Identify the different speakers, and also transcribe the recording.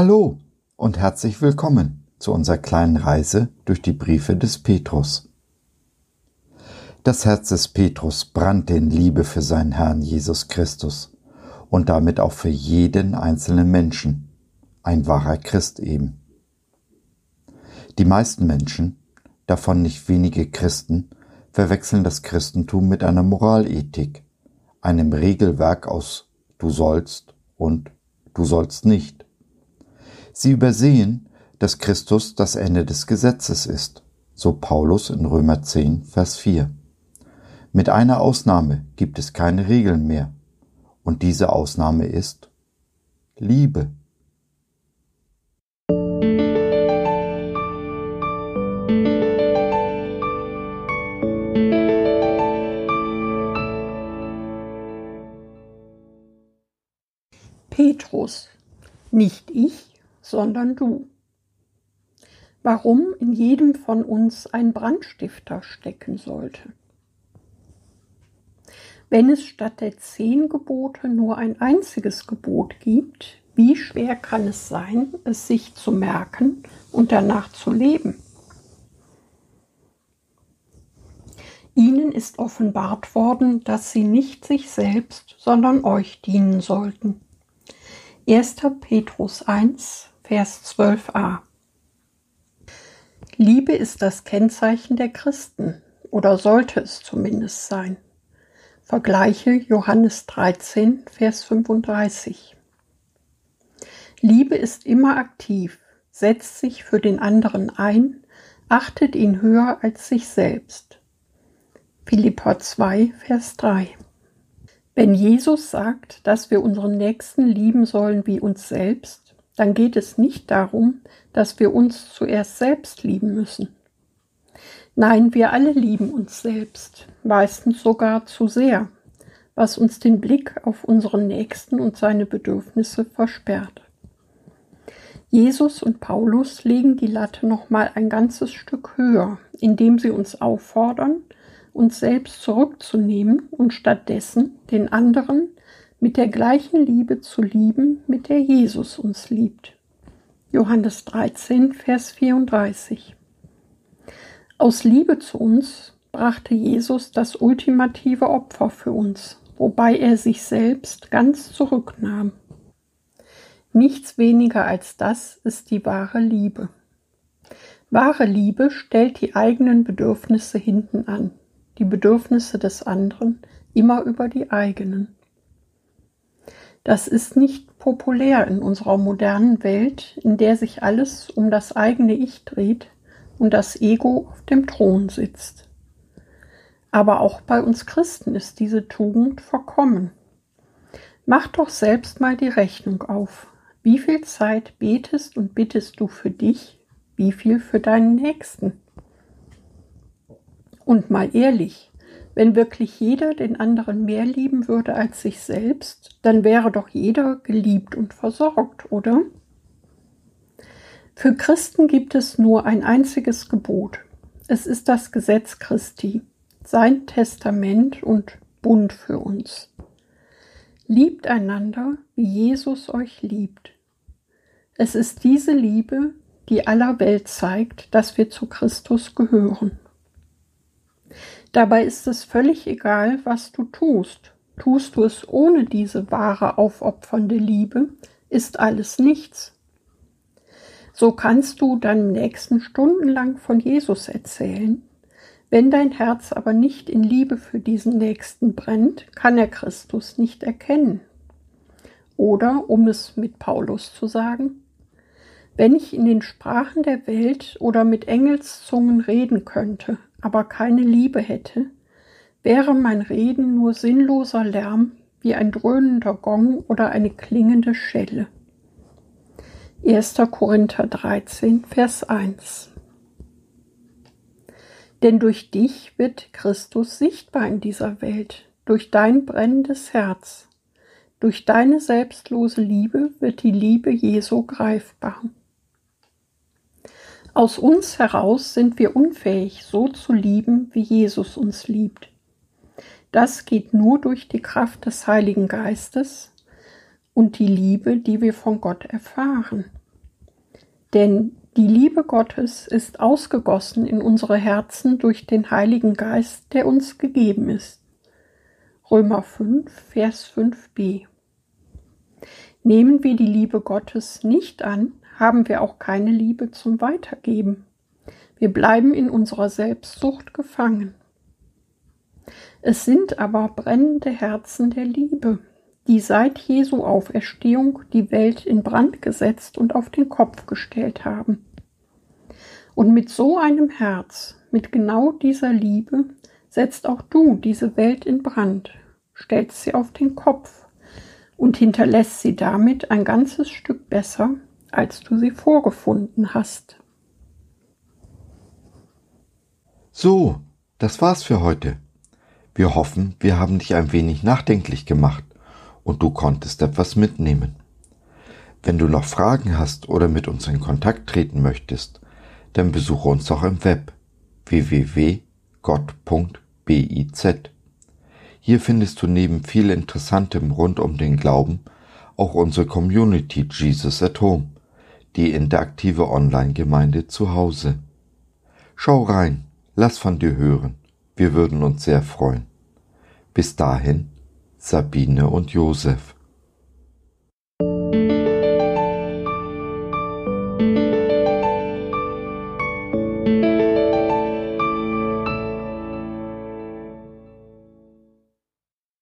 Speaker 1: Hallo und herzlich willkommen zu unserer kleinen Reise durch die Briefe des Petrus. Das Herz des Petrus brannte in Liebe für seinen Herrn Jesus Christus und damit auch für jeden einzelnen Menschen, ein wahrer Christ eben. Die meisten Menschen, davon nicht wenige Christen, verwechseln das Christentum mit einer Moralethik, einem Regelwerk aus du sollst und du sollst nicht. Sie übersehen, dass Christus das Ende des Gesetzes ist, so Paulus in Römer 10, Vers 4. Mit einer Ausnahme gibt es keine Regeln mehr, und diese Ausnahme ist Liebe.
Speaker 2: Petrus, nicht ich, sondern du. Warum in jedem von uns ein Brandstifter stecken sollte. Wenn es statt der zehn Gebote nur ein einziges Gebot gibt, wie schwer kann es sein, es sich zu merken und danach zu leben? Ihnen ist offenbart worden, dass sie nicht sich selbst, sondern euch dienen sollten. 1. Petrus 1, Vers 12a. Liebe ist das Kennzeichen der Christen oder sollte es zumindest sein. Vergleiche Johannes 13, Vers 35. Liebe ist immer aktiv, setzt sich für den anderen ein, achtet ihn höher als sich selbst. Philippa 2, Vers 3. Wenn Jesus sagt, dass wir unseren Nächsten lieben sollen wie uns selbst, dann geht es nicht darum, dass wir uns zuerst selbst lieben müssen. Nein, wir alle lieben uns selbst, meistens sogar zu sehr, was uns den Blick auf unseren Nächsten und seine Bedürfnisse versperrt. Jesus und Paulus legen die Latte noch mal ein ganzes Stück höher, indem sie uns auffordern, uns selbst zurückzunehmen und stattdessen den anderen mit der gleichen Liebe zu lieben, mit der Jesus uns liebt. Johannes 13, Vers 34. Aus Liebe zu uns brachte Jesus das ultimative Opfer für uns, wobei er sich selbst ganz zurücknahm. Nichts weniger als das ist die wahre Liebe. Wahre Liebe stellt die eigenen Bedürfnisse hinten an, die Bedürfnisse des anderen immer über die eigenen. Das ist nicht populär in unserer modernen Welt, in der sich alles um das eigene Ich dreht und das Ego auf dem Thron sitzt. Aber auch bei uns Christen ist diese Tugend verkommen. Mach doch selbst mal die Rechnung auf. Wie viel Zeit betest und bittest du für dich, wie viel für deinen Nächsten? Und mal ehrlich, wenn wirklich jeder den anderen mehr lieben würde als sich selbst, dann wäre doch jeder geliebt und versorgt, oder? Für Christen gibt es nur ein einziges Gebot. Es ist das Gesetz Christi, sein Testament und Bund für uns. Liebt einander, wie Jesus euch liebt. Es ist diese Liebe, die aller Welt zeigt, dass wir zu Christus gehören. Dabei ist es völlig egal, was du tust. Tust du es ohne diese wahre aufopfernde Liebe, ist alles nichts. So kannst du deinem Nächsten stundenlang von Jesus erzählen. Wenn dein Herz aber nicht in Liebe für diesen Nächsten brennt, kann er Christus nicht erkennen. Oder, um es mit Paulus zu sagen, wenn ich in den Sprachen der Welt oder mit Engelszungen reden könnte, aber keine Liebe hätte, wäre mein Reden nur sinnloser Lärm wie ein dröhnender Gong oder eine klingende Schelle. 1. Korinther 13, Vers 1 Denn durch dich wird Christus sichtbar in dieser Welt, durch dein brennendes Herz. Durch deine selbstlose Liebe wird die Liebe Jesu greifbar. Aus uns heraus sind wir unfähig, so zu lieben, wie Jesus uns liebt. Das geht nur durch die Kraft des Heiligen Geistes und die Liebe, die wir von Gott erfahren. Denn die Liebe Gottes ist ausgegossen in unsere Herzen durch den Heiligen Geist, der uns gegeben ist. Römer 5, Vers 5b. Nehmen wir die Liebe Gottes nicht an, haben wir auch keine Liebe zum Weitergeben. Wir bleiben in unserer Selbstsucht gefangen. Es sind aber brennende Herzen der Liebe, die seit Jesu Auferstehung die Welt in Brand gesetzt und auf den Kopf gestellt haben. Und mit so einem Herz, mit genau dieser Liebe, setzt auch du diese Welt in Brand, stellst sie auf den Kopf und hinterlässt sie damit ein ganzes Stück besser, als du sie vorgefunden hast.
Speaker 1: So, das war's für heute. Wir hoffen, wir haben dich ein wenig nachdenklich gemacht und du konntest etwas mitnehmen. Wenn du noch Fragen hast oder mit uns in Kontakt treten möchtest, dann besuche uns doch im Web www.gott.biz. Hier findest du neben viel Interessantem rund um den Glauben auch unsere Community Jesus at Home, die interaktive Online-Gemeinde zu Hause. Schau rein, lass von dir hören, wir würden uns sehr freuen. Bis dahin, Sabine und Josef.